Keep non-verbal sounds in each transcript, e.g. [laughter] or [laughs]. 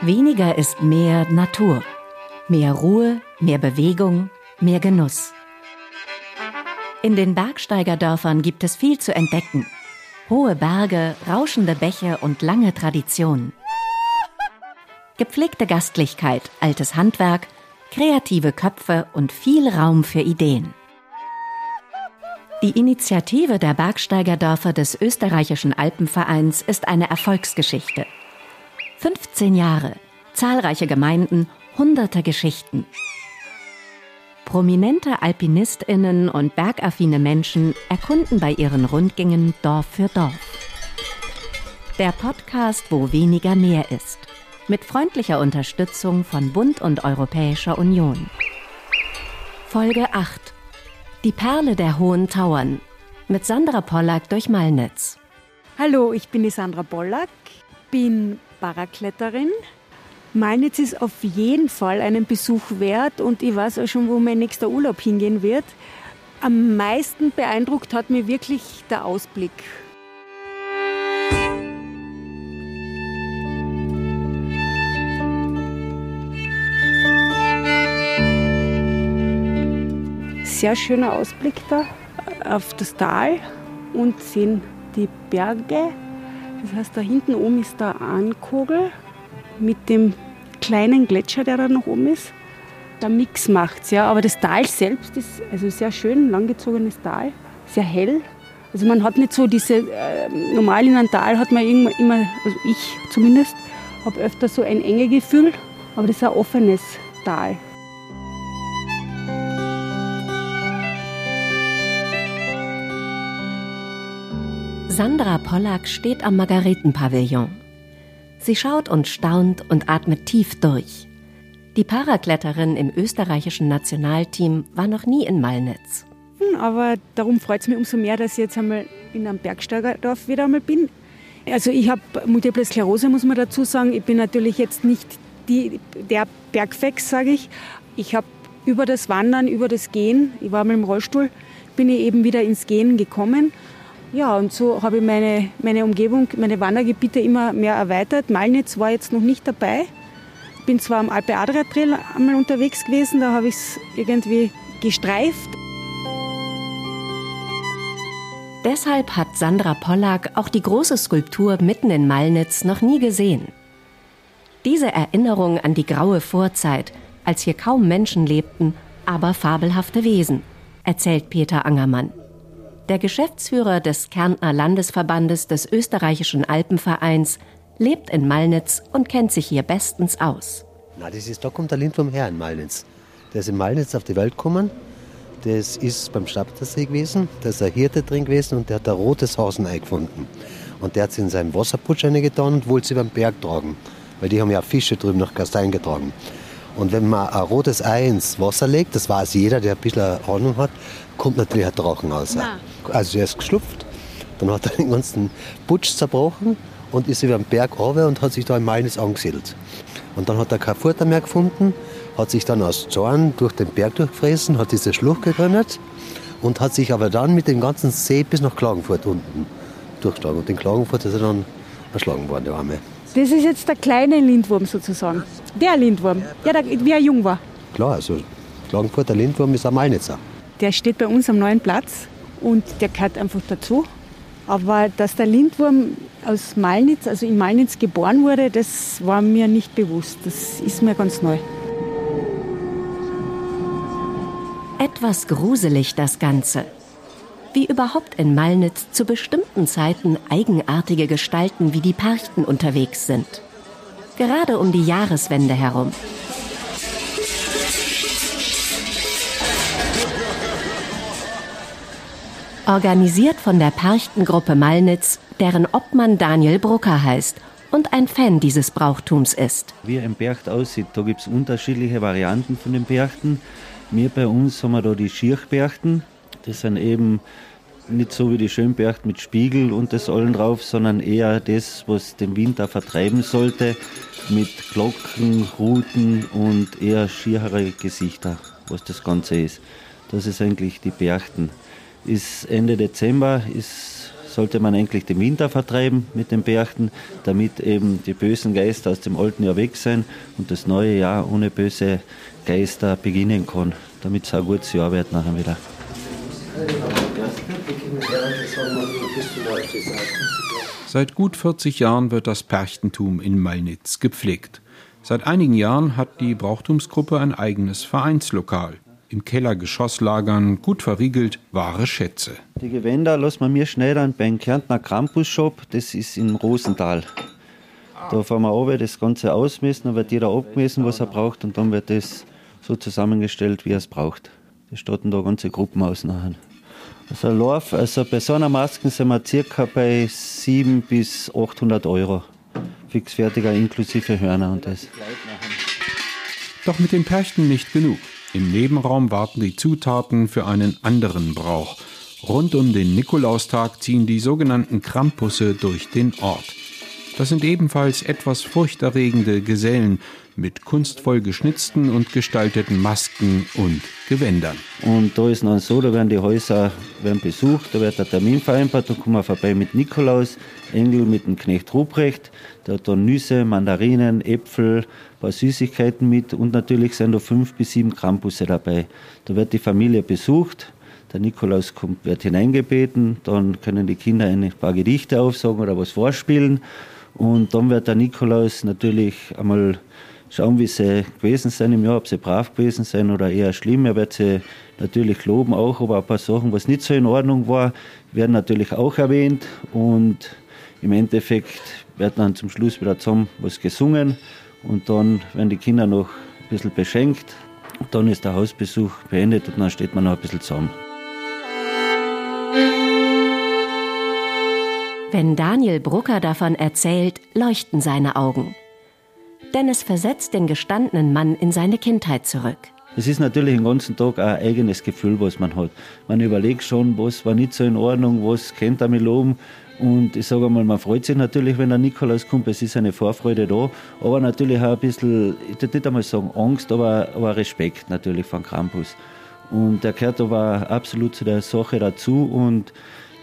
Weniger ist mehr Natur. Mehr Ruhe, mehr Bewegung, mehr Genuss. In den Bergsteigerdörfern gibt es viel zu entdecken. Hohe Berge, rauschende Bäche und lange Traditionen. Gepflegte Gastlichkeit, altes Handwerk, kreative Köpfe und viel Raum für Ideen. Die Initiative der Bergsteigerdörfer des österreichischen Alpenvereins ist eine Erfolgsgeschichte. 15 Jahre, zahlreiche Gemeinden, hunderte Geschichten. Prominente Alpinistinnen und bergaffine Menschen erkunden bei ihren Rundgängen Dorf für Dorf. Der Podcast, wo weniger mehr ist. Mit freundlicher Unterstützung von Bund und Europäischer Union. Folge 8. Die Perle der Hohen Tauern. Mit Sandra Pollack durch Malnitz. Hallo, ich bin die Sandra Pollack, bin Parakletterin, Malnitz ist auf jeden Fall einen Besuch wert und ich weiß auch schon, wo mein nächster Urlaub hingehen wird. Am meisten beeindruckt hat mir wirklich der Ausblick. Sehr schöner Ausblick da auf das Tal und sehen die Berge. Das heißt, da hinten oben ist der Ankogel mit dem kleinen Gletscher, der da noch oben ist. Der Mix macht's, ja. Aber das Tal selbst ist also sehr schön, langgezogenes Tal, sehr hell. Also man hat nicht so diese, äh, normal in einem Tal hat man immer, immer also ich zumindest, habe öfter so ein enge Gefühl, aber das ist ein offenes Tal. Sandra Pollack steht am Margaretenpavillon. Sie schaut und staunt und atmet tief durch. Die Parakletterin im österreichischen Nationalteam war noch nie in Malnitz. Hm, aber darum freut es mich umso mehr, dass ich jetzt einmal in einem Bergsteigerdorf wieder einmal bin. Also ich habe Multiple Sklerose, muss man dazu sagen. Ich bin natürlich jetzt nicht die, der Bergfex, sage ich. Ich habe über das Wandern, über das Gehen, ich war mal im Rollstuhl, bin ich eben wieder ins Gehen gekommen ja, und so habe ich meine, meine Umgebung, meine Wandergebiete immer mehr erweitert. Malnitz war jetzt noch nicht dabei. Bin zwar am Alpe Adria Trail einmal unterwegs gewesen, da habe ich es irgendwie gestreift. Deshalb hat Sandra Pollack auch die große Skulptur mitten in Malnitz noch nie gesehen. Diese Erinnerung an die graue Vorzeit, als hier kaum Menschen lebten, aber fabelhafte Wesen, erzählt Peter Angermann. Der Geschäftsführer des Kärntner Landesverbandes des österreichischen Alpenvereins lebt in Malnitz und kennt sich hier bestens aus. Na, das ist, da kommt der Lindwurm her in Malnitz. Der ist in Malnitz auf die Welt gekommen. Das ist beim Stabtersee gewesen. Da ist ein Hirte drin gewesen und der hat ein rotes Hasenei gefunden. Und der hat es in seinen Wasserputsch getan und wollte sie beim Berg tragen. Weil die haben ja Fische drüben nach Gastein getragen. Und wenn man ein rotes Ei ins Wasser legt, das weiß jeder, der ein bisschen Ahnung hat, kommt natürlich ein Drachen raus. Nein. Also er ist geschlupft, dann hat er den ganzen Putsch zerbrochen und ist über den Berg runter und hat sich da in Malnis angesiedelt. Und dann hat er kein Futter mehr gefunden, hat sich dann aus Zorn durch den Berg durchgefressen, hat diese Schlucht gegründet und hat sich aber dann mit dem ganzen See bis nach Klagenfurt unten durchgeschlagen. Und in Klagenfurt ist er dann erschlagen worden, der Arme. Das ist jetzt der kleine Lindwurm sozusagen. Der Lindwurm, ja, der, wie er jung war. Klar, also Klagenfurter Lindwurm ist ein Malnitzer. Der steht bei uns am neuen Platz und der gehört einfach dazu. Aber dass der Lindwurm aus Malnitz, also in Malnitz geboren wurde, das war mir nicht bewusst. Das ist mir ganz neu. Etwas gruselig das Ganze. Wie überhaupt in Malnitz zu bestimmten Zeiten eigenartige Gestalten wie die Perchten unterwegs sind. Gerade um die Jahreswende herum. Organisiert von der Perchtengruppe Malnitz, deren Obmann Daniel Brucker heißt und ein Fan dieses Brauchtums ist. Wie ein Percht aussieht, da gibt es unterschiedliche Varianten von den Perchten. Wir bei uns haben wir da die Schirchperchten. Das sind eben nicht so wie die Schönperchten mit Spiegel und das allen drauf, sondern eher das, was den Winter vertreiben sollte, mit Glocken, Ruten und eher schierere Gesichter, was das Ganze ist. Das ist eigentlich die Perchten. ist Ende Dezember, ist, sollte man eigentlich den Winter vertreiben mit den Berchten, damit eben die bösen Geister aus dem alten Jahr weg sind und das neue Jahr ohne böse Geister beginnen kann, damit es ein gutes Jahr wird nachher wieder. Seit gut 40 Jahren wird das Perchtentum in Malnitz gepflegt. Seit einigen Jahren hat die Brauchtumsgruppe ein eigenes Vereinslokal. Im Kellergeschoss lagern, gut verriegelt, wahre Schätze. Die Gewänder lassen wir mir schnell dann beim Kärntner Krampus-Shop, das ist in Rosenthal. Da fahren wir runter, das Ganze ausmessen, dann wird jeder abgemessen, was er braucht, und dann wird das so zusammengestellt, wie er es braucht. Das starten da ganze Gruppen aus nachher. Also, Lauf, also bei so einer Maske sind wir circa bei 700 bis 800 Euro. Fixfertiger inklusive Hörner und das. Doch mit den Perchten nicht genug. Im Nebenraum warten die Zutaten für einen anderen Brauch. Rund um den Nikolaustag ziehen die sogenannten Krampusse durch den Ort. Das sind ebenfalls etwas furchterregende Gesellen mit kunstvoll geschnitzten und gestalteten Masken und Gewändern. Und da ist dann so, da werden die Häuser werden besucht, da wird der Termin vereinbart, da kommen wir vorbei mit Nikolaus, Engel mit dem Knecht Ruprecht, der hat dann Nüsse, Mandarinen, Äpfel, ein paar Süßigkeiten mit und natürlich sind da fünf bis sieben Krampusse dabei. Da wird die Familie besucht, der Nikolaus kommt, wird hineingebeten, dann können die Kinder ein paar Gedichte aufsagen oder was vorspielen und dann wird der Nikolaus natürlich einmal schauen, wie sie gewesen sind im Jahr, ob sie brav gewesen sind oder eher schlimm. Er wird sie natürlich loben auch, aber ein paar Sachen, was nicht so in Ordnung war, werden natürlich auch erwähnt und im Endeffekt wird dann zum Schluss wieder zusammen was gesungen und dann werden die Kinder noch ein bisschen beschenkt. Und dann ist der Hausbesuch beendet und dann steht man noch ein bisschen zusammen. Wenn Daniel Brucker davon erzählt, leuchten seine Augen. Denn es versetzt den gestandenen Mann in seine Kindheit zurück. Es ist natürlich den ganzen Tag ein eigenes Gefühl, was man hat. Man überlegt schon, was war nicht so in Ordnung, was kennt er mich loben. Und ich sage einmal, man freut sich natürlich, wenn der Nikolaus kommt. Es ist eine Vorfreude da. Aber natürlich auch ein bisschen, ich würde nicht einmal sagen Angst, aber, aber Respekt natürlich von Krampus. Und der gehört aber absolut zu der Sache dazu. Und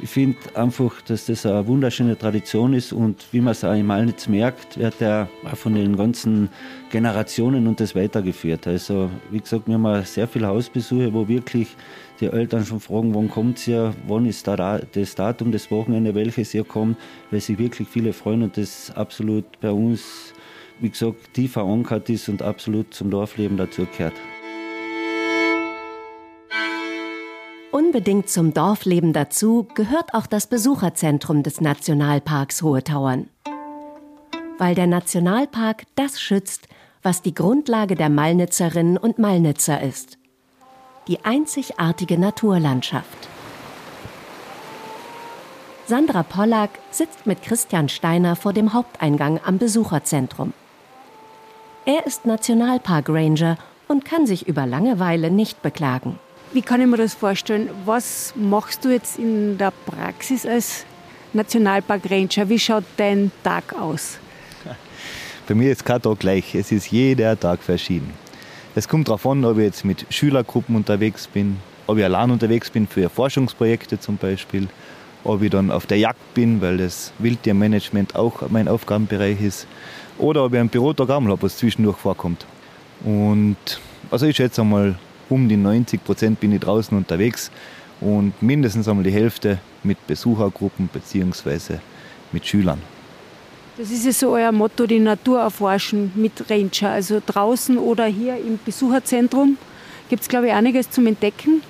ich finde einfach, dass das eine wunderschöne Tradition ist und wie man es auch im Malnitz merkt, wird er auch von den ganzen Generationen und das weitergeführt. Also wie gesagt, wir haben sehr viele Hausbesuche, wo wirklich die Eltern schon fragen, wann kommt ihr, wann ist da das Datum, das Wochenende, welches ihr kommt, weil sich wirklich viele freuen und das absolut bei uns, wie gesagt, tief verankert ist und absolut zum Dorfleben dazugehört. Unbedingt zum Dorfleben dazu gehört auch das Besucherzentrum des Nationalparks Hohe Tauern. Weil der Nationalpark das schützt, was die Grundlage der Malnitzerinnen und Malnitzer ist. Die einzigartige Naturlandschaft. Sandra Pollack sitzt mit Christian Steiner vor dem Haupteingang am Besucherzentrum. Er ist Nationalpark Ranger und kann sich über Langeweile nicht beklagen. Wie kann ich mir das vorstellen? Was machst du jetzt in der Praxis als Nationalpark Ranger? Wie schaut dein Tag aus? Bei mir ist kein Tag gleich. Es ist jeder Tag verschieden. Es kommt darauf an, ob ich jetzt mit Schülergruppen unterwegs bin, ob ich allein unterwegs bin für Forschungsprojekte zum Beispiel, ob ich dann auf der Jagd bin, weil das Wildtiermanagement auch mein Aufgabenbereich ist, oder ob ich einen Bürotag einmal habe, was zwischendurch vorkommt. Und also ich schätze einmal, um die 90 Prozent bin ich draußen unterwegs und mindestens einmal die Hälfte mit Besuchergruppen bzw. mit Schülern. Das ist ja so euer Motto, die Natur erforschen mit Ranger, also draußen oder hier im Besucherzentrum. Gibt es, glaube ich, einiges zum Entdecken.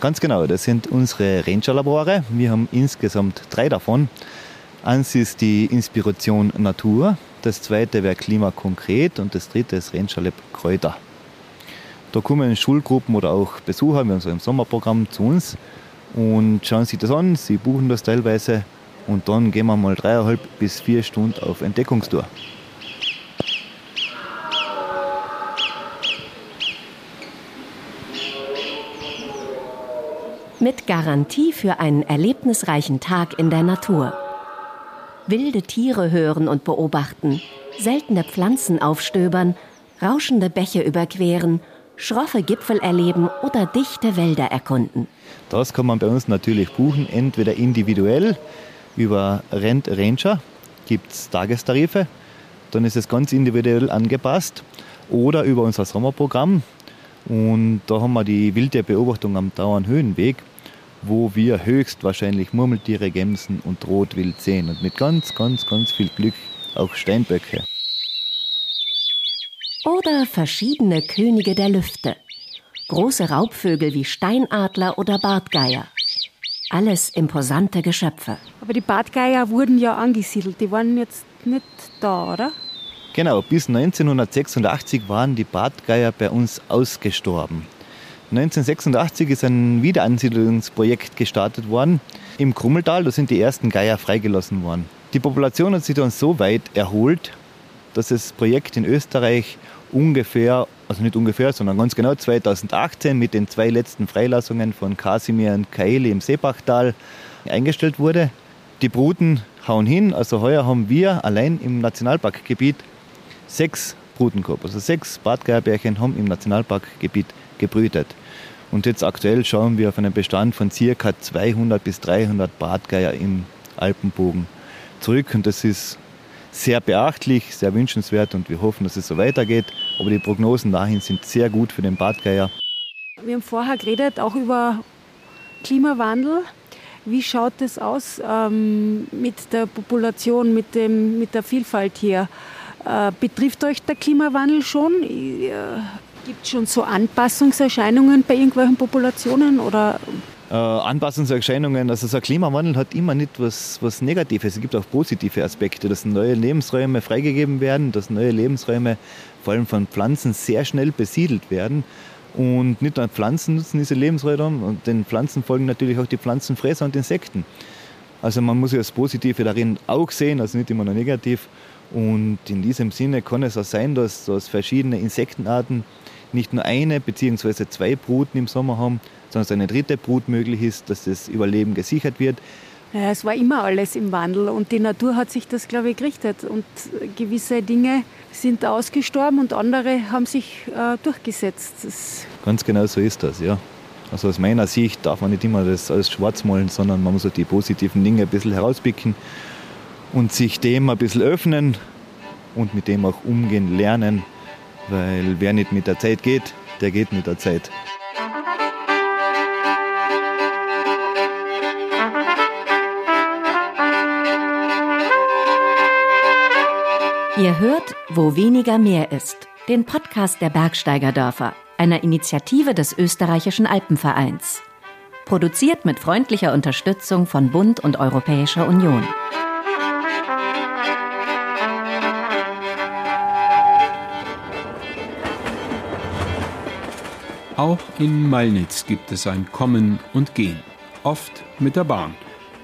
Ganz genau, das sind unsere Ranger-Labore. Wir haben insgesamt drei davon. Eins ist die Inspiration Natur, das zweite wäre Klima konkret und das dritte ist Ranger Lab Kräuter. Da kommen Schulgruppen oder auch Besucher, wir haben so ein Sommerprogramm zu uns und schauen sich das an, sie buchen das teilweise und dann gehen wir mal dreieinhalb bis vier Stunden auf Entdeckungstour. Mit Garantie für einen erlebnisreichen Tag in der Natur. Wilde Tiere hören und beobachten, seltene Pflanzen aufstöbern, rauschende Bäche überqueren schroffe Gipfel erleben oder dichte Wälder erkunden. Das kann man bei uns natürlich buchen, entweder individuell über Rent Ranger, gibt es Tagestarife, dann ist es ganz individuell angepasst, oder über unser Sommerprogramm. Und da haben wir die wilde Beobachtung am Dauernhöhenweg, wo wir höchstwahrscheinlich Murmeltiere, Gämsen und Rotwild sehen und mit ganz, ganz, ganz viel Glück auch Steinböcke. Oder verschiedene Könige der Lüfte. Große Raubvögel wie Steinadler oder Bartgeier. Alles imposante Geschöpfe. Aber die Bartgeier wurden ja angesiedelt, die waren jetzt nicht da, oder? Genau, bis 1986 waren die Bartgeier bei uns ausgestorben. 1986 ist ein Wiederansiedlungsprojekt gestartet worden im Krummeltal. Da sind die ersten Geier freigelassen worden. Die Population hat sich dann so weit erholt, dass das Projekt in Österreich ungefähr, also nicht ungefähr, sondern ganz genau 2018 mit den zwei letzten Freilassungen von Kasimir und Kaeli im Seebachtal eingestellt wurde. Die Bruten hauen hin, also heuer haben wir allein im Nationalparkgebiet sechs Bruten gehabt. Also sechs Bartgeierbärchen haben im Nationalparkgebiet gebrütet. Und jetzt aktuell schauen wir auf einen Bestand von ca. 200 bis 300 Bartgeier im Alpenbogen zurück. Und das ist sehr beachtlich, sehr wünschenswert und wir hoffen, dass es so weitergeht. Aber die Prognosen dahin sind sehr gut für den Bartgeier. Wir haben vorher geredet auch über Klimawandel. Wie schaut es aus ähm, mit der Population, mit, dem, mit der Vielfalt hier? Äh, betrifft euch der Klimawandel schon? Äh, Gibt es schon so Anpassungserscheinungen bei irgendwelchen Populationen oder Anpassungserscheinungen. Also so ein Klimawandel hat immer nicht was, was Negatives. Es gibt auch positive Aspekte, dass neue Lebensräume freigegeben werden, dass neue Lebensräume vor allem von Pflanzen sehr schnell besiedelt werden. Und nicht nur Pflanzen nutzen diese Lebensräume, und den Pflanzen folgen natürlich auch die Pflanzenfresser und Insekten. Also man muss ja das Positive darin auch sehen, also nicht immer nur negativ. Und in diesem Sinne kann es auch sein, dass, dass verschiedene Insektenarten nicht nur eine bzw. zwei Bruten im Sommer haben, dass eine dritte Brut möglich ist, dass das Überleben gesichert wird. Ja, es war immer alles im Wandel und die Natur hat sich das, glaube ich, gerichtet. Und gewisse Dinge sind ausgestorben und andere haben sich äh, durchgesetzt. Das Ganz genau so ist das, ja. Also aus meiner Sicht darf man nicht immer das alles schwarz malen, sondern man muss auch die positiven Dinge ein bisschen herauspicken und sich dem ein bisschen öffnen und mit dem auch umgehen lernen, weil wer nicht mit der Zeit geht, der geht mit der Zeit. Ihr hört, wo weniger mehr ist, den Podcast der Bergsteigerdörfer, einer Initiative des österreichischen Alpenvereins. Produziert mit freundlicher Unterstützung von Bund und Europäischer Union. Auch in Malnitz gibt es ein Kommen und Gehen, oft mit der Bahn.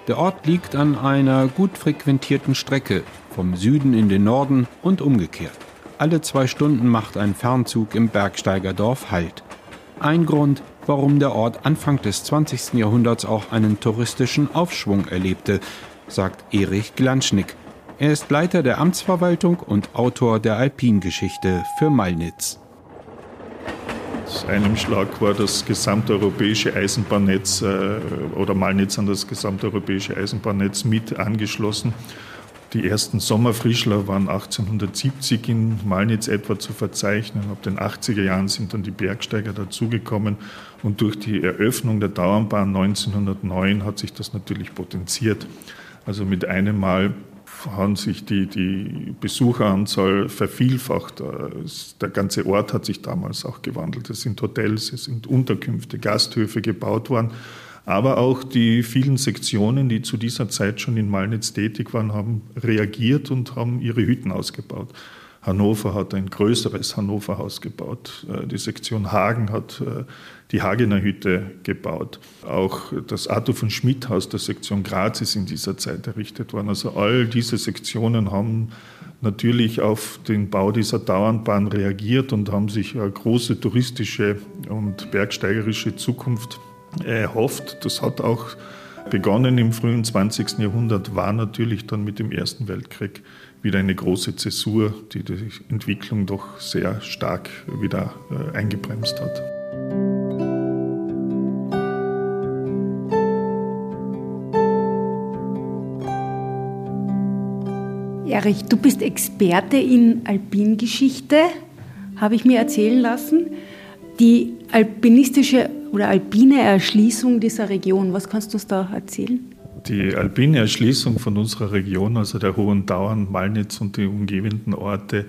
Der Ort liegt an einer gut frequentierten Strecke vom Süden in den Norden und umgekehrt. Alle zwei Stunden macht ein Fernzug im Bergsteigerdorf Halt. Ein Grund, warum der Ort Anfang des 20. Jahrhunderts auch einen touristischen Aufschwung erlebte, sagt Erich Glanschnick. Er ist Leiter der Amtsverwaltung und Autor der Alpingeschichte für Malnitz. Aus einem Schlag war das gesamteuropäische Eisenbahnnetz äh, oder Malnitz an das gesamteuropäische Eisenbahnnetz mit angeschlossen. Die ersten Sommerfrischler waren 1870 in Malnitz etwa zu verzeichnen. Ab den 80er Jahren sind dann die Bergsteiger dazugekommen und durch die Eröffnung der Dauernbahn 1909 hat sich das natürlich potenziert. Also mit einem Mal haben sich die, die Besucheranzahl vervielfacht. Der ganze Ort hat sich damals auch gewandelt. Es sind Hotels, es sind Unterkünfte, Gasthöfe gebaut worden aber auch die vielen Sektionen, die zu dieser Zeit schon in Malnitz tätig waren, haben reagiert und haben ihre Hütten ausgebaut. Hannover hat ein größeres Hannoverhaus gebaut. Äh, die Sektion Hagen hat äh, die Hagener Hütte gebaut. Auch das Arthur von Schmidt Haus der Sektion Graz ist in dieser Zeit errichtet worden. Also all diese Sektionen haben natürlich auf den Bau dieser Dauernbahn reagiert und haben sich eine große touristische und bergsteigerische Zukunft erhofft. Das hat auch Begonnen im frühen 20. Jahrhundert war natürlich dann mit dem Ersten Weltkrieg wieder eine große Zäsur, die die Entwicklung doch sehr stark wieder äh, eingebremst hat. Erich, du bist Experte in Alpingeschichte, habe ich mir erzählen lassen. Die alpinistische oder alpine Erschließung dieser Region, was kannst du uns da erzählen? Die alpine Erschließung von unserer Region, also der Hohen Dauern, Malnitz und die umgebenden Orte,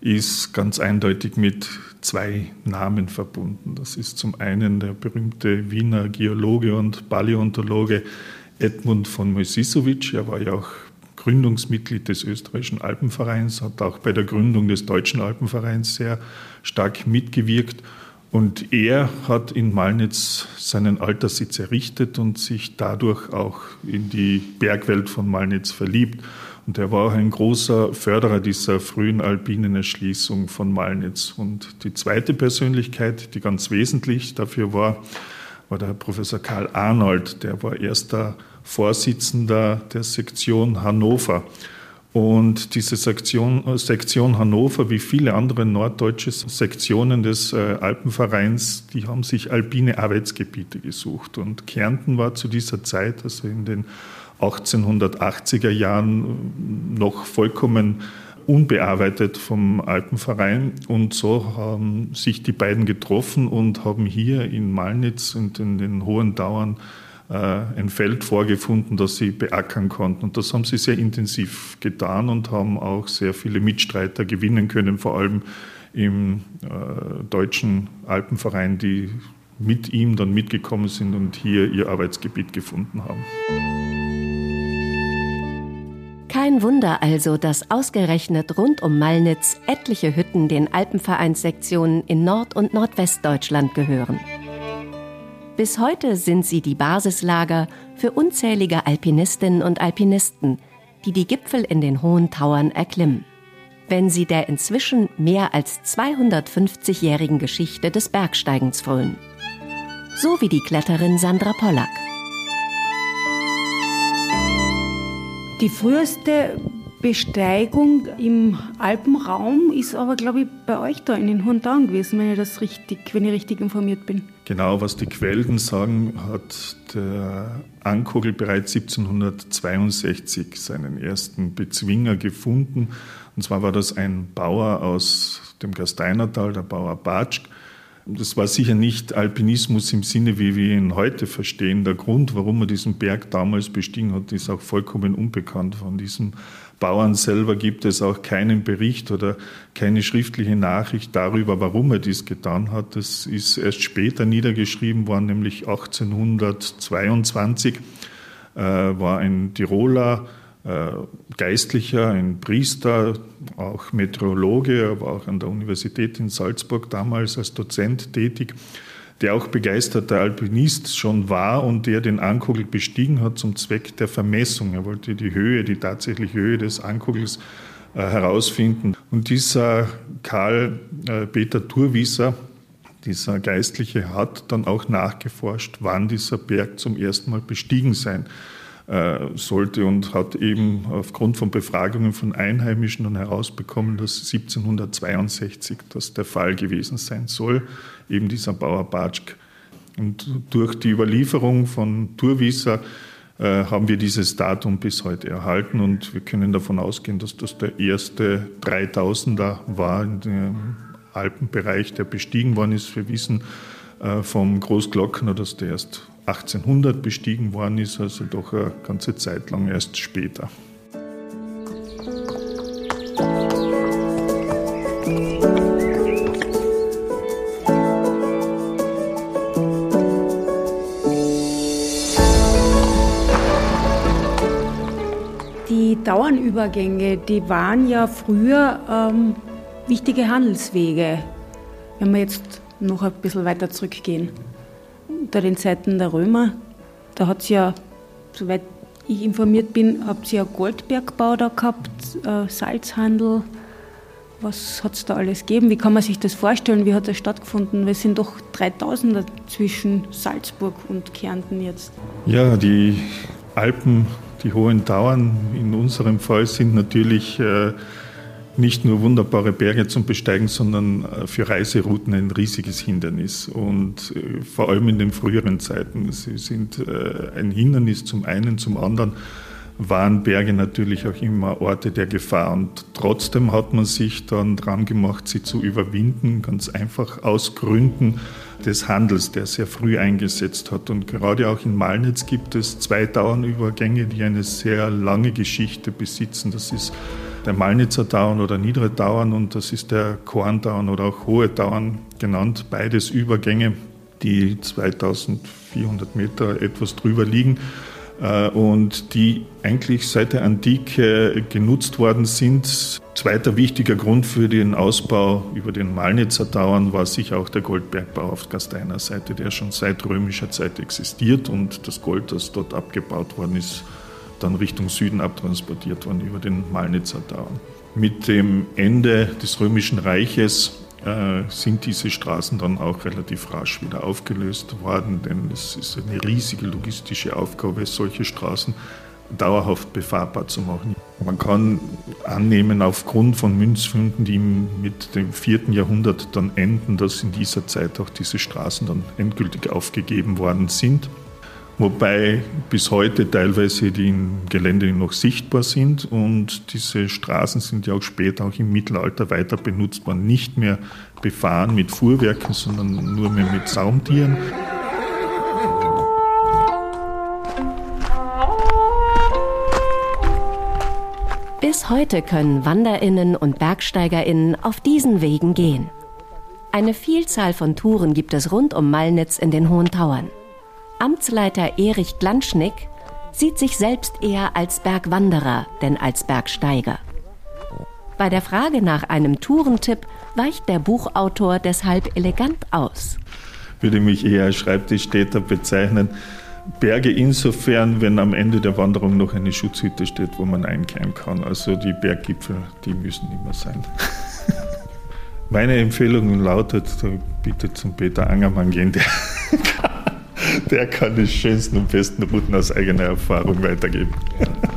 ist ganz eindeutig mit zwei Namen verbunden. Das ist zum einen der berühmte Wiener Geologe und Paläontologe Edmund von Mojsisovic. Er war ja auch Gründungsmitglied des österreichischen Alpenvereins, hat auch bei der Gründung des deutschen Alpenvereins sehr stark mitgewirkt. Und er hat in Malnitz seinen Alterssitz errichtet und sich dadurch auch in die Bergwelt von Malnitz verliebt. Und er war auch ein großer Förderer dieser frühen alpinen Erschließung von Malnitz. Und die zweite Persönlichkeit, die ganz wesentlich dafür war, war der Professor Karl Arnold. Der war erster Vorsitzender der Sektion Hannover. Und diese Sektion, Sektion Hannover, wie viele andere norddeutsche Sektionen des äh, Alpenvereins, die haben sich alpine Arbeitsgebiete gesucht. Und Kärnten war zu dieser Zeit, also in den 1880er Jahren, noch vollkommen unbearbeitet vom Alpenverein. Und so haben sich die beiden getroffen und haben hier in Malnitz und in den Hohen Dauern ein Feld vorgefunden, das sie beackern konnten. Und das haben sie sehr intensiv getan und haben auch sehr viele Mitstreiter gewinnen können, vor allem im äh, deutschen Alpenverein, die mit ihm dann mitgekommen sind und hier ihr Arbeitsgebiet gefunden haben. Kein Wunder also, dass ausgerechnet rund um Malnitz etliche Hütten den Alpenvereinssektionen in Nord- und Nordwestdeutschland gehören. Bis heute sind sie die Basislager für unzählige Alpinistinnen und Alpinisten, die die Gipfel in den hohen Tauern erklimmen. Wenn sie der inzwischen mehr als 250-jährigen Geschichte des Bergsteigens frönen. So wie die Kletterin Sandra Pollack. Die früheste Besteigung im Alpenraum ist aber, glaube ich, bei euch da in den Hohen Tauern gewesen, wenn ich das richtig, wenn ich richtig informiert bin. Genau, was die Quellen sagen, hat der Ankogel bereits 1762 seinen ersten Bezwinger gefunden. Und zwar war das ein Bauer aus dem Gasteinertal, der Bauer Batschk. Das war sicher nicht Alpinismus im Sinne, wie wir ihn heute verstehen. Der Grund, warum er diesen Berg damals bestiegen hat, ist auch vollkommen unbekannt. Von diesem Bauern selber gibt es auch keinen Bericht oder keine schriftliche Nachricht darüber, warum er dies getan hat. Das ist erst später niedergeschrieben worden, nämlich 1822 äh, war ein Tiroler äh, Geistlicher, ein Priester, auch Meteorologe, er war auch an der Universität in Salzburg damals als Dozent tätig der auch begeisterter Alpinist schon war und der den Ankogel bestiegen hat zum Zweck der Vermessung. Er wollte die Höhe, die tatsächliche Höhe des Ankogels äh, herausfinden. Und dieser Karl äh, Peter Thurwieser, dieser Geistliche, hat dann auch nachgeforscht, wann dieser Berg zum ersten Mal bestiegen sein sollte und hat eben aufgrund von Befragungen von Einheimischen dann herausbekommen, dass 1762 das der Fall gewesen sein soll eben dieser Bauer Batschk. Und durch die Überlieferung von Turwieser äh, haben wir dieses Datum bis heute erhalten und wir können davon ausgehen, dass das der erste 3000er war dem Alpenbereich, der bestiegen worden ist. Wir wissen äh, vom Großglockner, dass der erst 1800 bestiegen worden ist, also doch eine ganze Zeit lang erst später. Dauernübergänge, die waren ja früher ähm, wichtige Handelswege. Wenn wir jetzt noch ein bisschen weiter zurückgehen, unter den Zeiten der Römer, da hat es ja, soweit ich informiert bin, habt ihr ja Goldbergbau da gehabt, äh, Salzhandel. was hat es da alles gegeben? Wie kann man sich das vorstellen? Wie hat das stattgefunden? Wir sind doch 3000 zwischen Salzburg und Kärnten jetzt. Ja, die Alpen, die hohen Tauern in unserem Fall sind natürlich äh, nicht nur wunderbare Berge zum Besteigen, sondern äh, für Reiserouten ein riesiges Hindernis. Und äh, vor allem in den früheren Zeiten. Sie sind äh, ein Hindernis zum einen, zum anderen waren Berge natürlich auch immer Orte der Gefahr. Und trotzdem hat man sich dann dran gemacht, sie zu überwinden, ganz einfach aus Gründen des Handels, der sehr früh eingesetzt hat. Und gerade auch in Malnitz gibt es zwei Dauernübergänge, die eine sehr lange Geschichte besitzen. Das ist der Malnitzer Dauern oder Niedere Dauern und das ist der Korndauern oder auch Hohe Dauern genannt. Beides Übergänge, die 2400 Meter etwas drüber liegen äh, und die eigentlich seit der Antike genutzt worden sind. Zweiter wichtiger Grund für den Ausbau über den Malnitzer Dauern war sicher auch der Goldbergbau auf Gasteiner Seite, der schon seit römischer Zeit existiert und das Gold, das dort abgebaut worden ist, dann Richtung Süden abtransportiert worden über den Malnitzer Dauern. Mit dem Ende des Römischen Reiches äh, sind diese Straßen dann auch relativ rasch wieder aufgelöst worden, denn es ist eine riesige logistische Aufgabe, solche Straßen dauerhaft befahrbar zu machen. Man kann annehmen, aufgrund von Münzfunden, die mit dem vierten Jahrhundert dann enden, dass in dieser Zeit auch diese Straßen dann endgültig aufgegeben worden sind wobei bis heute teilweise die im Gelände noch sichtbar sind und diese Straßen sind ja auch später auch im Mittelalter weiter benutzt worden, nicht mehr befahren mit Fuhrwerken, sondern nur mehr mit Saumtieren. Bis heute können Wanderinnen und Bergsteigerinnen auf diesen Wegen gehen. Eine Vielzahl von Touren gibt es rund um Malnitz in den Hohen Tauern. Amtsleiter Erich Glanschnick sieht sich selbst eher als Bergwanderer denn als Bergsteiger. Bei der Frage nach einem Tourentipp weicht der Buchautor deshalb elegant aus. Würde mich eher als Schreibtischtäter bezeichnen. Berge insofern, wenn am Ende der Wanderung noch eine Schutzhütte steht, wo man einkehren kann. Also die Berggipfel, die müssen immer sein. [laughs] Meine Empfehlung lautet, bitte zum Peter Angermann gehen, der [laughs] [laughs] der kann die schönsten und besten Routen aus eigener Erfahrung weitergeben. [laughs]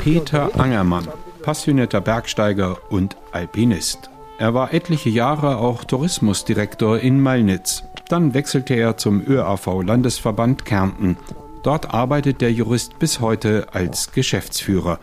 Peter Angermann, passionierter Bergsteiger und Alpinist. Er war etliche Jahre auch Tourismusdirektor in Malnitz. Dann wechselte er zum ÖAV-Landesverband Kärnten. Dort arbeitet der Jurist bis heute als Geschäftsführer.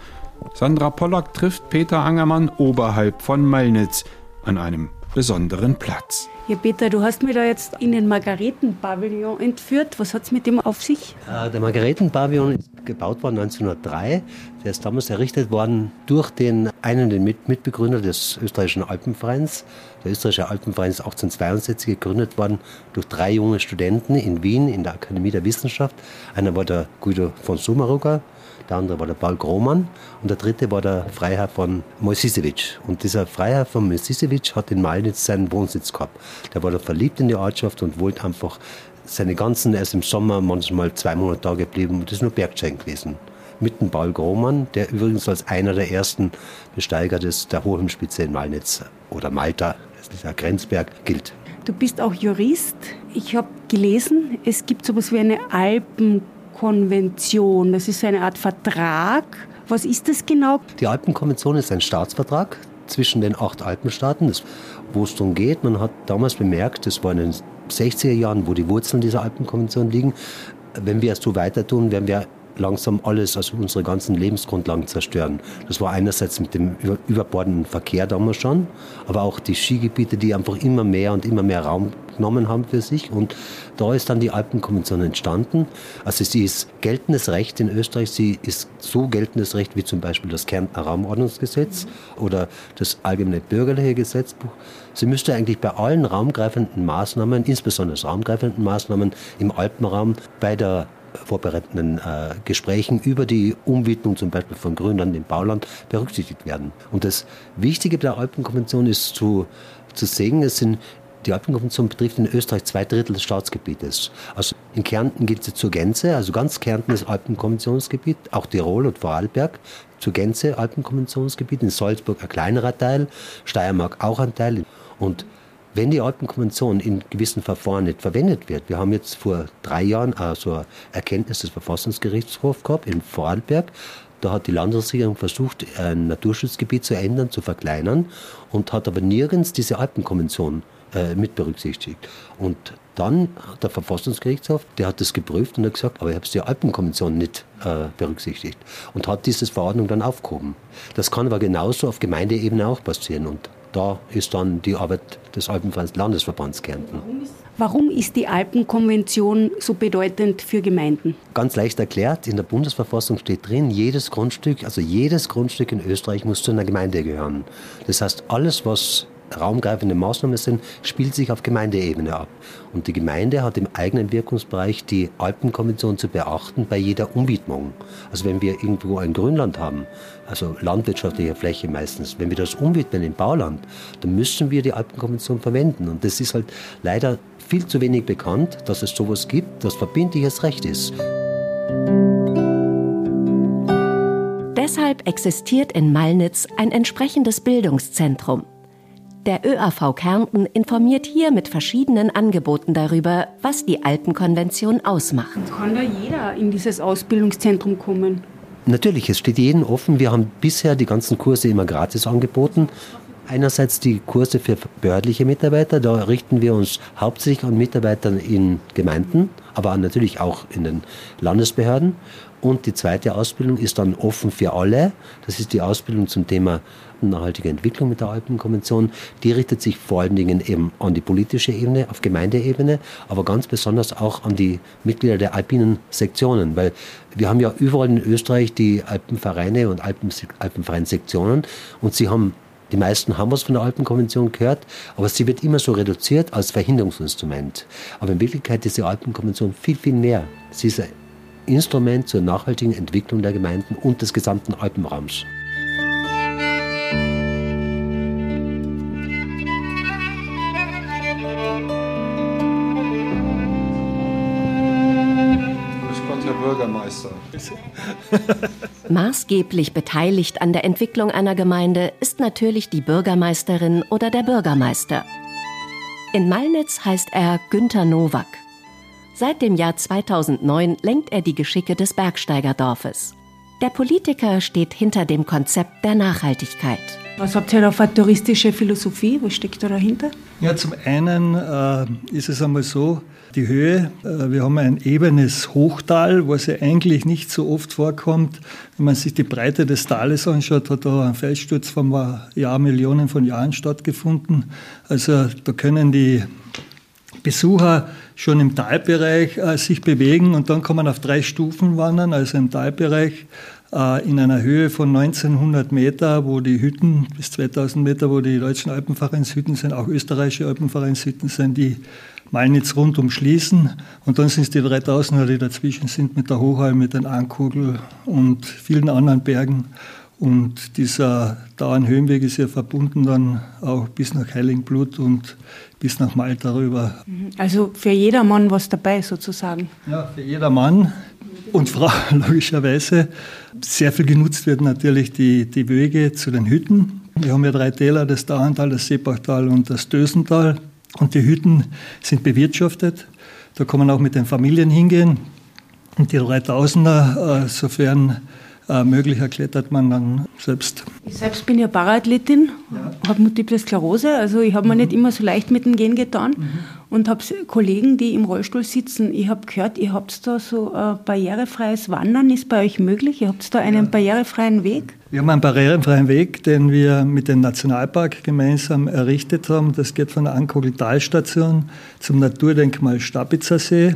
Sandra Pollack trifft Peter Angermann oberhalb von Malnitz an einem besonderen Platz. Ja, Peter, du hast mir da jetzt in den Margaretenpavillon entführt. Was hat es mit dem auf sich? Äh, der Margaretenpavillon ist gebaut worden 1903. Der ist damals errichtet worden durch den einen den Mitbegründer des österreichischen Alpenvereins. Der österreichische Alpenverein ist 1872 gegründet worden durch drei junge Studenten in Wien in der Akademie der Wissenschaft. Einer war der Guido von Sumaruga, der andere war der Paul Grohmann und der dritte war der Freiherr von Mojsisevic. Und dieser Freiherr von Mojsisevic hat in Malnitz seinen Wohnsitz gehabt. Der war da verliebt in die Ortschaft und wollte einfach seine ganzen, erst im Sommer manchmal zwei Monate da geblieben und ist nur Bergsteigen gewesen. Mit dem Paul Grohmann, der übrigens als einer der ersten Besteiger des, der Hohenspitze in Malnitz oder Malta, das ist der Grenzberg, gilt. Du bist auch Jurist. Ich habe gelesen, es gibt sowas wie eine Alpen Alpenkonvention. Das ist eine Art Vertrag. Was ist das genau? Die Alpenkonvention ist ein Staatsvertrag zwischen den acht Alpenstaaten, wo es darum geht. Man hat damals bemerkt, das war in den 60er Jahren, wo die Wurzeln dieser Alpenkonvention liegen, wenn wir es so weiter tun, werden wir langsam alles, also unsere ganzen Lebensgrundlagen zerstören. Das war einerseits mit dem überbordenden Verkehr damals schon, aber auch die Skigebiete, die einfach immer mehr und immer mehr Raum genommen haben für sich. Und da ist dann die Alpenkonvention entstanden. Also sie ist geltendes Recht in Österreich, sie ist so geltendes Recht wie zum Beispiel das Kärntner Raumordnungsgesetz oder das Allgemeine Bürgerliche Gesetzbuch. Sie müsste eigentlich bei allen raumgreifenden Maßnahmen, insbesondere raumgreifenden Maßnahmen im Alpenraum, bei der vorbereitenden äh, Gesprächen über die Umwidmung zum Beispiel von Grünland im Bauland berücksichtigt werden. Und das Wichtige der Alpenkonvention ist zu, zu sehen, es sind Die Alpenkonvention betrifft in Österreich zwei Drittel des Staatsgebietes. Also in Kärnten gilt sie zur Gänze, also ganz Kärnten ist Alpenkonventionsgebiet, auch Tirol und Vorarlberg zur Gänze Alpenkonventionsgebiet, in Salzburg ein kleinerer Teil, Steiermark auch ein Teil. Und wenn die Alpenkonvention in gewissen Verfahren nicht verwendet wird, wir haben jetzt vor drei Jahren also eine Erkenntnis des Verfassungsgerichtshofs gehabt in Vorarlberg, da hat die Landesregierung versucht, ein Naturschutzgebiet zu ändern, zu verkleinern und hat aber nirgends diese Alpenkonvention äh, mit berücksichtigt. Und dann hat der Verfassungsgerichtshof, der hat das geprüft und hat gesagt, aber ich habe die Alpenkonvention nicht äh, berücksichtigt und hat diese Verordnung dann aufgehoben. Das kann aber genauso auf Gemeindeebene auch passieren und da ist dann die Arbeit des Alpenvereins Landesverbands Kärnten. Warum ist die Alpenkonvention so bedeutend für Gemeinden? Ganz leicht erklärt, in der Bundesverfassung steht drin, jedes Grundstück, also jedes Grundstück in Österreich muss zu einer Gemeinde gehören. Das heißt, alles, was raumgreifende Maßnahmen sind, spielt sich auf Gemeindeebene ab. Und die Gemeinde hat im eigenen Wirkungsbereich die Alpenkonvention zu beachten bei jeder Umwidmung. Also wenn wir irgendwo ein Grünland haben, also landwirtschaftliche Fläche meistens, wenn wir das umwidmen in Bauland, dann müssen wir die Alpenkonvention verwenden. Und das ist halt leider viel zu wenig bekannt, dass es sowas gibt, das verbindliches Recht ist. Deshalb existiert in Malnitz ein entsprechendes Bildungszentrum. Der ÖAV Kärnten informiert hier mit verschiedenen Angeboten darüber, was die Alpenkonvention ausmacht. Kann da jeder in dieses Ausbildungszentrum kommen? Natürlich, es steht jedem offen. Wir haben bisher die ganzen Kurse immer gratis angeboten. Einerseits die Kurse für behördliche Mitarbeiter, da richten wir uns hauptsächlich an Mitarbeitern in Gemeinden, aber natürlich auch in den Landesbehörden. Und die zweite Ausbildung ist dann offen für alle. Das ist die Ausbildung zum Thema nachhaltige Entwicklung mit der Alpenkonvention. Die richtet sich vor allen Dingen eben an die politische Ebene, auf Gemeindeebene, aber ganz besonders auch an die Mitglieder der alpinen Sektionen, weil wir haben ja überall in Österreich die Alpenvereine und Alpen, Alpenvereinssektionen und sie haben die meisten haben was von der Alpenkonvention gehört, aber sie wird immer so reduziert als Verhinderungsinstrument. Aber in Wirklichkeit ist die Alpenkonvention viel, viel mehr. Sie ist ein Instrument zur nachhaltigen Entwicklung der Gemeinden und des gesamten Alpenraums. Bürgermeister. [laughs] Maßgeblich beteiligt an der Entwicklung einer Gemeinde ist natürlich die Bürgermeisterin oder der Bürgermeister. In Malnitz heißt er Günther Nowak. Seit dem Jahr 2009 lenkt er die Geschicke des Bergsteigerdorfes. Der Politiker steht hinter dem Konzept der Nachhaltigkeit. Was habt ihr da für touristische Philosophie? Was steckt da dahinter? Ja, zum einen äh, ist es einmal so, die Höhe, äh, wir haben ein ebenes Hochtal, was ja eigentlich nicht so oft vorkommt. Wenn man sich die Breite des Tales anschaut, hat da ein Felssturz von Jahr, Millionen von Jahren stattgefunden. Also da können die Besucher schon im Talbereich äh, sich bewegen und dann kann man auf drei Stufen wandern, also im Talbereich äh, in einer Höhe von 1900 Meter, wo die Hütten bis 2000 Meter, wo die deutschen Alpenvereinshütten sind, auch österreichische Alpenvereinshütten sind, die Malnitz rund umschließen. Und dann sind es die 3000er, die dazwischen sind mit der Hochheim, mit den Ankugel und vielen anderen Bergen. Und dieser Dauernhöhenweg ist ja verbunden dann auch bis nach Heiligenblut und bis nach Malta rüber. Also für jedermann was dabei sozusagen. Ja, für jedermann und Frau [laughs] logischerweise. Sehr viel genutzt wird natürlich die, die Wege zu den Hütten. Wir haben ja drei Täler, das Dauerntal, das Seebachtal und das Dösental. Und die Hütten sind bewirtschaftet. Da kann man auch mit den Familien hingehen. Und die 3000er, äh, sofern äh, möglich erklettert man dann selbst. Ich selbst bin ja Paraathletin, ja. habe Multiple Sklerose, also ich habe mir mhm. nicht immer so leicht mit dem Gehen getan mhm. Und habe Kollegen, die im Rollstuhl sitzen. Ich habe gehört, ihr habt da so ein barrierefreies Wandern, ist bei euch möglich? Ihr habt da einen ja. barrierefreien Weg? Wir haben einen barrierefreien Weg, den wir mit dem Nationalpark gemeinsam errichtet haben. Das geht von der Ankogeltalstation zum Naturdenkmal Stapitzer See.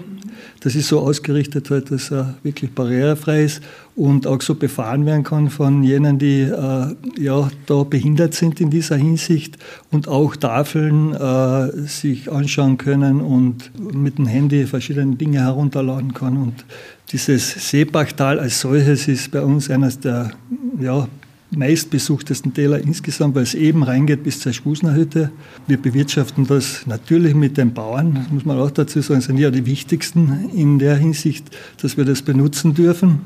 Das ist so ausgerichtet, halt, dass er wirklich barrierefrei ist und auch so befahren werden kann von jenen, die äh, ja, da behindert sind in dieser Hinsicht und auch Tafeln äh, sich anschauen können und mit dem Handy verschiedene Dinge herunterladen kann. Und dieses Seebachtal als solches ist bei uns eines der ja, meistbesuchtesten Täler insgesamt, weil es eben reingeht bis zur Spusner Hütte. Wir bewirtschaften das natürlich mit den Bauern, das muss man auch dazu sagen, sind ja die wichtigsten in der Hinsicht, dass wir das benutzen dürfen.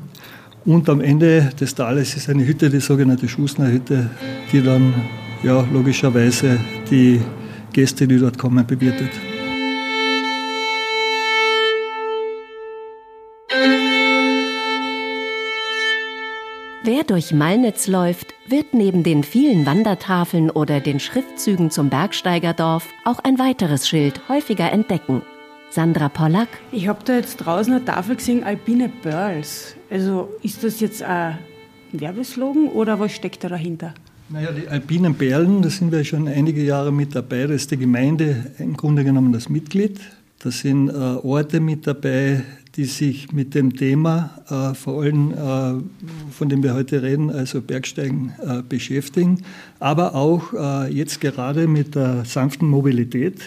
Und am Ende des Tales ist eine Hütte, die sogenannte Schusner Hütte, die dann ja, logischerweise die Gäste, die dort kommen, bewirtet. Wer durch Malnitz läuft, wird neben den vielen Wandertafeln oder den Schriftzügen zum Bergsteigerdorf auch ein weiteres Schild häufiger entdecken. Sandra Pollack. Ich habe da jetzt draußen eine Tafel gesehen, Alpine Pearls. Also ist das jetzt ein Werbeslogan oder was steckt da dahinter? Naja, die alpinen Perlen, da sind wir schon einige Jahre mit dabei. Da ist die Gemeinde im Grunde genommen das Mitglied. Da sind äh, Orte mit dabei, die sich mit dem Thema, äh, vor allem äh, von dem wir heute reden, also Bergsteigen, äh, beschäftigen, aber auch äh, jetzt gerade mit der sanften Mobilität.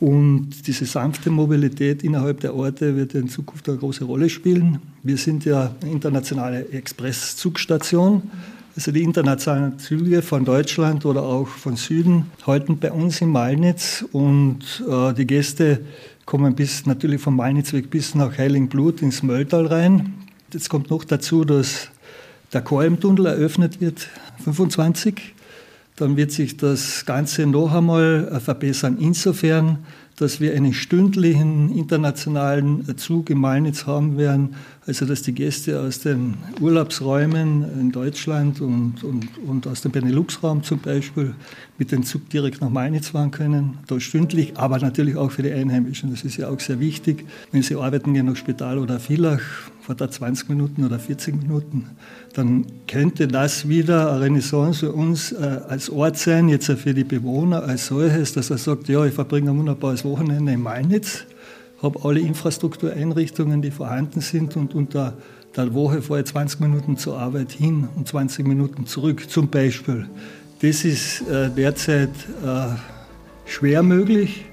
Und diese sanfte Mobilität innerhalb der Orte wird in Zukunft eine große Rolle spielen. Wir sind ja eine internationale Expresszugstation. Also die internationalen Züge von Deutschland oder auch von Süden halten bei uns in Malnitz und äh, die Gäste kommen bis natürlich vom Malnitzweg bis nach Heiligenblut ins Mölltal rein. Jetzt kommt noch dazu, dass der Kolmtunnel eröffnet wird, 25. Dann wird sich das Ganze noch einmal äh, verbessern, insofern, dass wir einen stündlichen internationalen Zug in Malnitz haben werden, also dass die Gäste aus den Urlaubsräumen in Deutschland und, und, und aus dem Benelux-Raum zum Beispiel mit dem Zug direkt nach Mainz fahren können, da stündlich, aber natürlich auch für die Einheimischen. Das ist ja auch sehr wichtig. Wenn sie arbeiten gehen nach Spital oder Villach, vor da 20 Minuten oder 40 Minuten, dann könnte das wieder eine Renaissance für uns äh, als Ort sein, jetzt für die Bewohner als solches, dass er sagt, ja, ich verbringe ein wunderbares Wochenende in Mainz habe alle Infrastruktureinrichtungen, die vorhanden sind und unter der Woche vorher 20 Minuten zur Arbeit hin und 20 Minuten zurück zum Beispiel. Das ist äh, derzeit äh, schwer möglich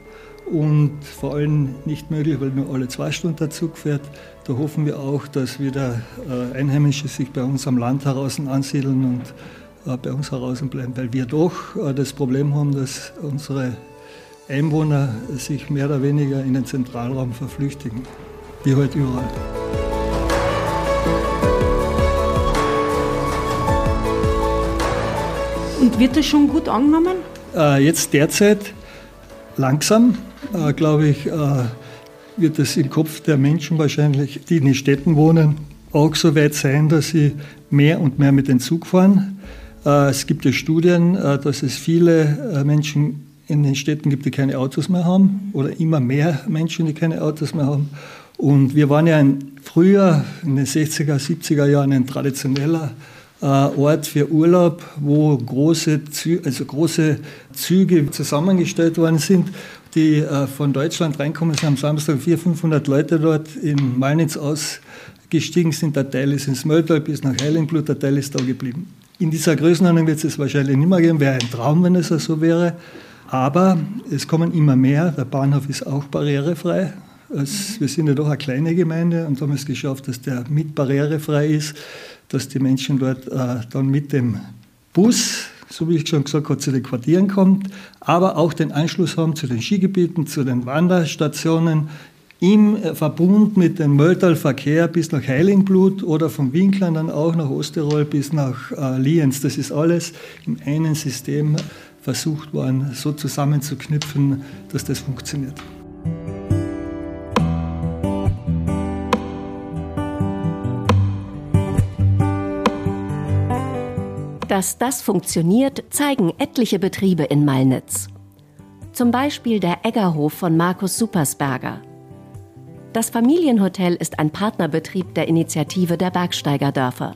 und vor allem nicht möglich, weil nur alle zwei Stunden der Zug fährt. Da hoffen wir auch, dass wieder äh, Einheimische sich bei uns am Land heraus ansiedeln und bei uns heraus bleiben, weil wir doch das Problem haben, dass unsere Einwohner sich mehr oder weniger in den Zentralraum verflüchtigen, wie heute halt überall. Und wird das schon gut angenommen? Äh, jetzt derzeit langsam, äh, glaube ich, äh, wird es im Kopf der Menschen wahrscheinlich, die in den Städten wohnen, auch so weit sein, dass sie mehr und mehr mit dem Zug fahren. Äh, es gibt ja Studien, äh, dass es viele äh, Menschen in den Städten gibt, die keine Autos mehr haben oder immer mehr Menschen, die keine Autos mehr haben. Und wir waren ja ein, früher in den 60er, 70er Jahren ein traditioneller äh, Ort für Urlaub, wo große, Zü also große Züge zusammengestellt worden sind, die äh, von Deutschland reinkommen. Es haben am Samstag 400, 500 Leute dort in Malnitz ausgestiegen sind. Der Teil ist ins Mölltal bis nach Heiligenblut, der Teil ist da geblieben. In dieser Größenordnung wird es wahrscheinlich nicht mehr geben. Wäre ein Traum, wenn es so wäre. Aber es kommen immer mehr. Der Bahnhof ist auch barrierefrei. Es, wir sind ja doch eine kleine Gemeinde und haben es geschafft, dass der mit barrierefrei ist, dass die Menschen dort äh, dann mit dem Bus, so wie ich schon gesagt habe, zu den Quartieren kommt, aber auch den Anschluss haben zu den Skigebieten, zu den Wanderstationen, im Verbund mit dem Mölltalverkehr bis nach Heiligenblut oder vom Winkler dann auch nach Osterol bis nach äh, Lienz. Das ist alles im einen System versucht worden, so zusammenzuknüpfen, dass das funktioniert. Dass das funktioniert, zeigen etliche Betriebe in Malnitz. Zum Beispiel der Eggerhof von Markus Supersberger. Das Familienhotel ist ein Partnerbetrieb der Initiative der Bergsteigerdörfer.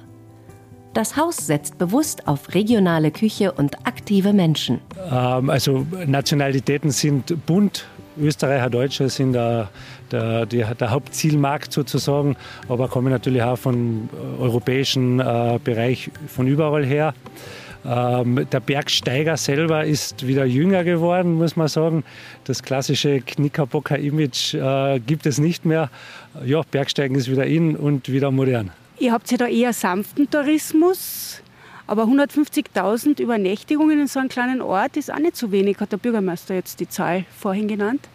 Das Haus setzt bewusst auf regionale Küche und aktive Menschen. Ähm, also Nationalitäten sind bunt. Österreicher, Deutsche sind der, der, der, Hauptzielmarkt sozusagen, aber kommen natürlich auch vom europäischen äh, Bereich von überall her. Ähm, der Bergsteiger selber ist wieder jünger geworden, muss man sagen. Das klassische Knickerbocker-Image äh, gibt es nicht mehr. Ja, Bergsteigen ist wieder in und wieder modern. Ihr habt ja da eher sanften Tourismus, Aber 150.000 Übernächtigungen in so einem kleinen Ort ist auch nicht so wenig, hat der Bürgermeister jetzt die Zahl vorhin genannt.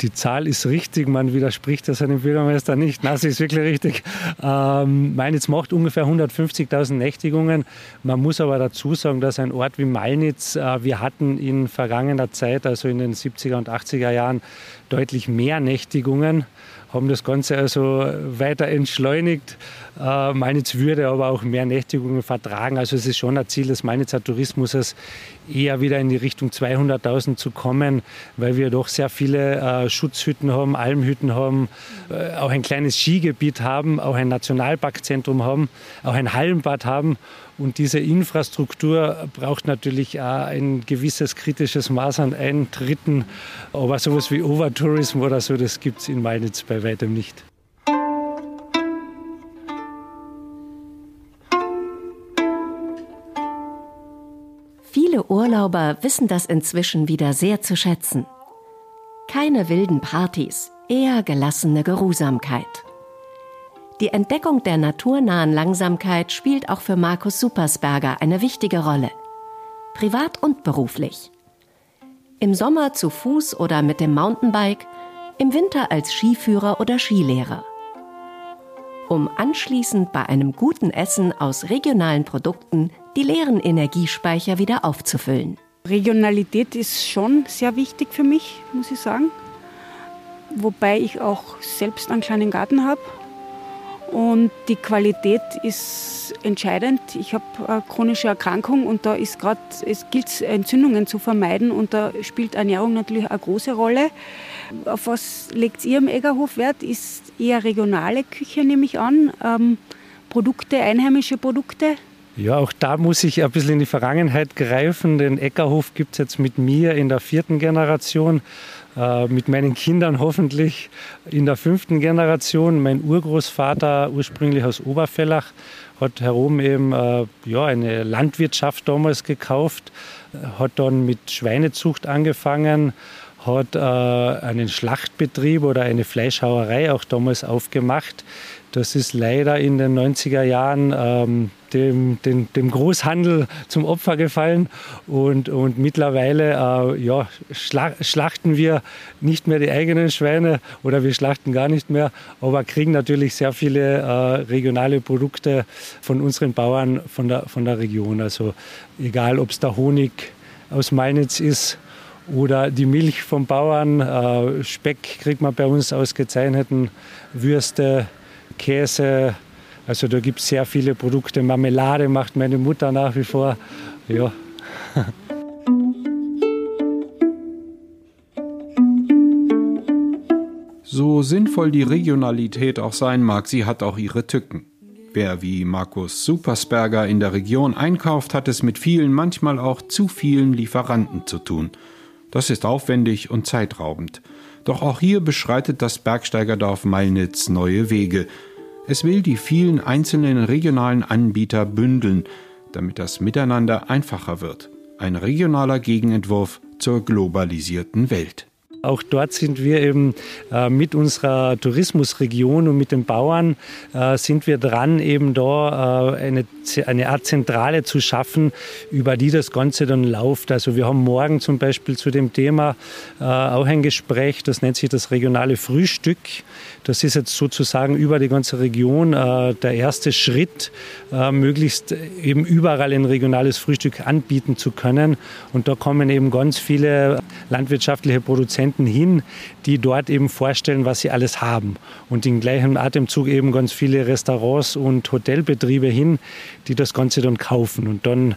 Die Zahl ist richtig, man widerspricht das einem Bürgermeister nicht. Na, sie ist wirklich richtig. Ähm, Mainitz macht ungefähr 150.000 Nächtigungen. Man muss aber dazu sagen, dass ein Ort wie Mainitz, äh, wir hatten in vergangener Zeit, also in den 70er und 80er Jahren, deutlich mehr Nächtigungen haben das Ganze also weiter entschleunigt. Äh, würde aber auch mehr Nächtigungen vertragen. Also es ist schon ein Ziel des Mainitzer Tourismus, eher wieder in die Richtung 200.000 zu kommen, weil wir doch sehr viele äh, Schutzhütten haben, Almhütten haben, äh, auch ein kleines Skigebiet haben, auch ein Nationalparkzentrum haben, auch ein Hallenbad haben. Und diese Infrastruktur braucht natürlich auch ein gewisses kritisches Maß an Eintritten. Aber sowas wie Overtourism oder so, das gibt es in Mainitz bei weitem nicht. Viele Urlauber wissen das inzwischen wieder sehr zu schätzen. Keine wilden Partys, eher gelassene Geruhsamkeit. Die Entdeckung der naturnahen Langsamkeit spielt auch für Markus Supersberger eine wichtige Rolle. Privat und beruflich. Im Sommer zu Fuß oder mit dem Mountainbike, im Winter als Skiführer oder Skilehrer. Um anschließend bei einem guten Essen aus regionalen Produkten die leeren Energiespeicher wieder aufzufüllen. Regionalität ist schon sehr wichtig für mich, muss ich sagen. Wobei ich auch selbst einen kleinen Garten habe und die Qualität ist entscheidend. Ich habe eine chronische Erkrankung und da ist gerade, es gilt Entzündungen zu vermeiden und da spielt Ernährung natürlich eine große Rolle. Auf was legt ihr im Eggerhof Wert? Ist eher regionale Küche, nehme ich an. Ähm, Produkte, einheimische Produkte? Ja, auch da muss ich ein bisschen in die Vergangenheit greifen. Den Eckerhof gibt es jetzt mit mir in der vierten Generation. Äh, mit meinen Kindern hoffentlich in der fünften Generation. Mein Urgroßvater, ursprünglich aus Oberfellach, hat herum eben äh, ja, eine Landwirtschaft damals gekauft, hat dann mit Schweinezucht angefangen, hat äh, einen Schlachtbetrieb oder eine Fleischhauerei auch damals aufgemacht. Das ist leider in den 90er Jahren ähm, dem, dem, dem, Großhandel zum Opfer gefallen und, und mittlerweile äh, ja, schlachten wir nicht mehr die eigenen Schweine oder wir schlachten gar nicht mehr, aber kriegen natürlich sehr viele äh, regionale Produkte von unseren Bauern von der, von der Region. Also egal, ob es der Honig aus Mainitz ist oder die Milch vom Bauern, äh, Speck kriegt man bei uns ausgezeichneten, Würste, Käse. Also da gibt es sehr viele Produkte. Marmelade macht meine Mutter nach wie vor. Ja. [laughs] So sinnvoll die Regionalität auch sein mag, sie hat auch ihre Tücken. Wer wie Markus Supersberger in der Region einkauft, hat es mit vielen, manchmal auch zu vielen Lieferanten zu tun. Das ist aufwendig und zeitraubend. Doch auch hier beschreitet das Bergsteigerdorf Meilnitz neue Wege. Es will die vielen einzelnen regionalen Anbieter bündeln, damit das Miteinander einfacher wird. Ein regionaler Gegenentwurf zur globalisierten Welt. Auch dort sind wir eben äh, mit unserer Tourismusregion und mit den Bauern äh, sind wir dran, eben da äh, eine, eine Art Zentrale zu schaffen, über die das Ganze dann läuft. Also wir haben morgen zum Beispiel zu dem Thema äh, auch ein Gespräch, das nennt sich das regionale Frühstück. Das ist jetzt sozusagen über die ganze Region äh, der erste Schritt, äh, möglichst eben überall ein regionales Frühstück anbieten zu können. Und da kommen eben ganz viele landwirtschaftliche Produzenten Produzenten hin, die dort eben vorstellen, was sie alles haben. Und im gleichen Atemzug eben ganz viele Restaurants und Hotelbetriebe hin, die das Ganze dann kaufen. Und dann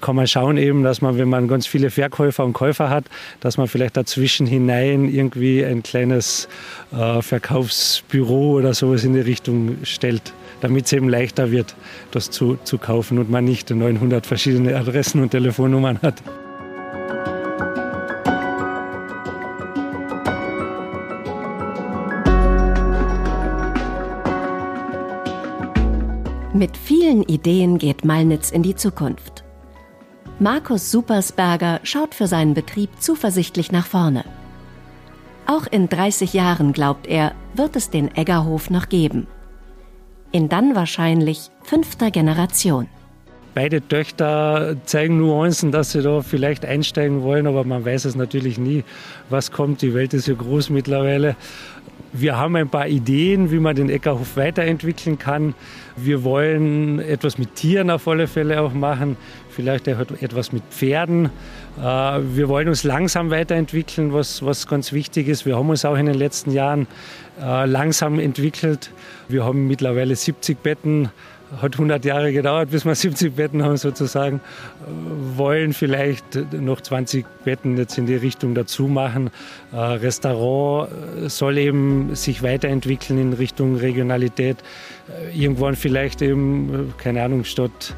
kann man schauen eben, dass man, wenn man ganz viele Verkäufer und Käufer hat, dass man vielleicht dazwischen hinein irgendwie ein kleines äh, Verkaufsbüro oder sowas in die Richtung stellt damit es eben leichter wird, das zu, zu kaufen und man nicht 900 verschiedene Adressen und Telefonnummern hat. Mit vielen Ideen geht Malnitz in die Zukunft. Markus Supersberger schaut für seinen Betrieb zuversichtlich nach vorne. Auch in 30 Jahren, glaubt er, wird es den Eggerhof noch geben. In dann wahrscheinlich fünfter Generation. beide Töchter zeigen Nuancen, dass sie da vielleicht einsteigen wollen, aber man weiß es natürlich nie, was kommt. Die Welt ist ja groß mittlerweile. Wir haben ein paar Ideen, wie man den Eckerhof weiterentwickeln kann. Wir wollen etwas mit Tieren auf alle Fälle auch machen, vielleicht auch etwas mit Pferden. Äh, wir wollen uns langsam weiterentwickeln, was, was ganz wichtig ist. Wir haben uns auch in den letzten Jahren äh, langsam entwickelt. Wir haben mittlerweile 70 Betten hat 100 Jahre gedauert, bis wir 70 Betten haben sozusagen. Wollen vielleicht noch 20 Betten jetzt in die Richtung dazu machen. Äh, Restaurant soll eben sich weiterentwickeln in Richtung Regionalität. Äh, irgendwann vielleicht eben, keine Ahnung, statt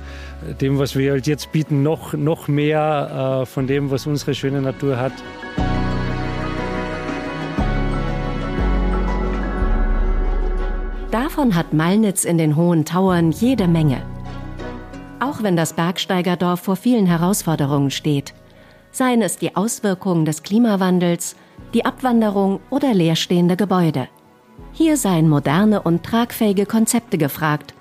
dem, was wir halt jetzt bieten, noch, noch mehr äh, von dem, was unsere schöne Natur hat. Davon hat Malnitz in den hohen Tauern jede Menge. Auch wenn das Bergsteigerdorf vor vielen Herausforderungen steht, seien es die Auswirkungen des Klimawandels, die Abwanderung oder leerstehende Gebäude. Hier seien moderne und tragfähige Konzepte gefragt,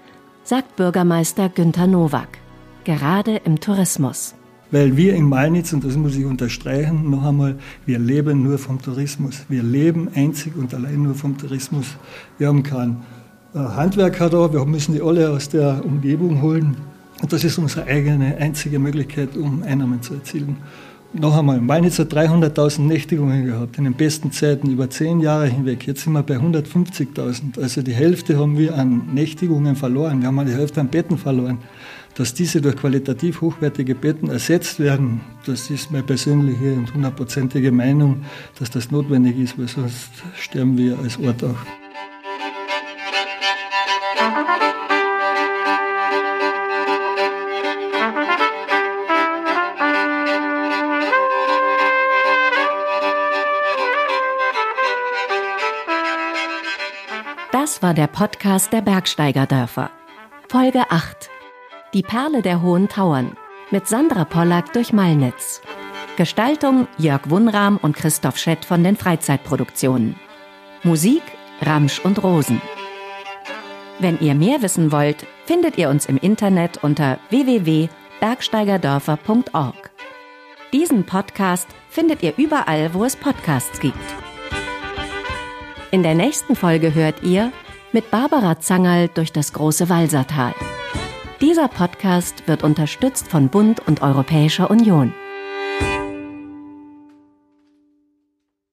sagt Bürgermeister Günther Nowak, gerade im Tourismus. Weil wir in Malnitz, und das muss ich unterstreichen, noch einmal, wir leben nur vom Tourismus. Wir leben einzig und allein nur vom Tourismus. Wir haben keinen Handwerker da, wir müssen die alle aus der Umgebung holen. Und das ist unsere eigene einzige Möglichkeit, um Einnahmen zu erzielen. Noch einmal, Mainz hat 300.000 Nächtigungen gehabt, in den besten Zeiten über zehn Jahre hinweg. Jetzt sind wir bei 150.000. Also die Hälfte haben wir an Nächtigungen verloren. Wir haben die Hälfte an Betten verloren. Dass diese durch qualitativ hochwertige Betten ersetzt werden, das ist meine persönliche und hundertprozentige Meinung, dass das notwendig ist, weil sonst sterben wir als Ort auch. War der Podcast der Bergsteigerdörfer. Folge 8. Die Perle der Hohen Tauern mit Sandra Pollack durch Malnitz. Gestaltung Jörg Wunram und Christoph Schett von den Freizeitproduktionen. Musik Ramsch und Rosen. Wenn ihr mehr wissen wollt, findet ihr uns im Internet unter www.bergsteigerdörfer.org. Diesen Podcast findet ihr überall, wo es Podcasts gibt. In der nächsten Folge hört ihr mit Barbara Zangerl durch das große Walsertal. Dieser Podcast wird unterstützt von Bund und Europäischer Union.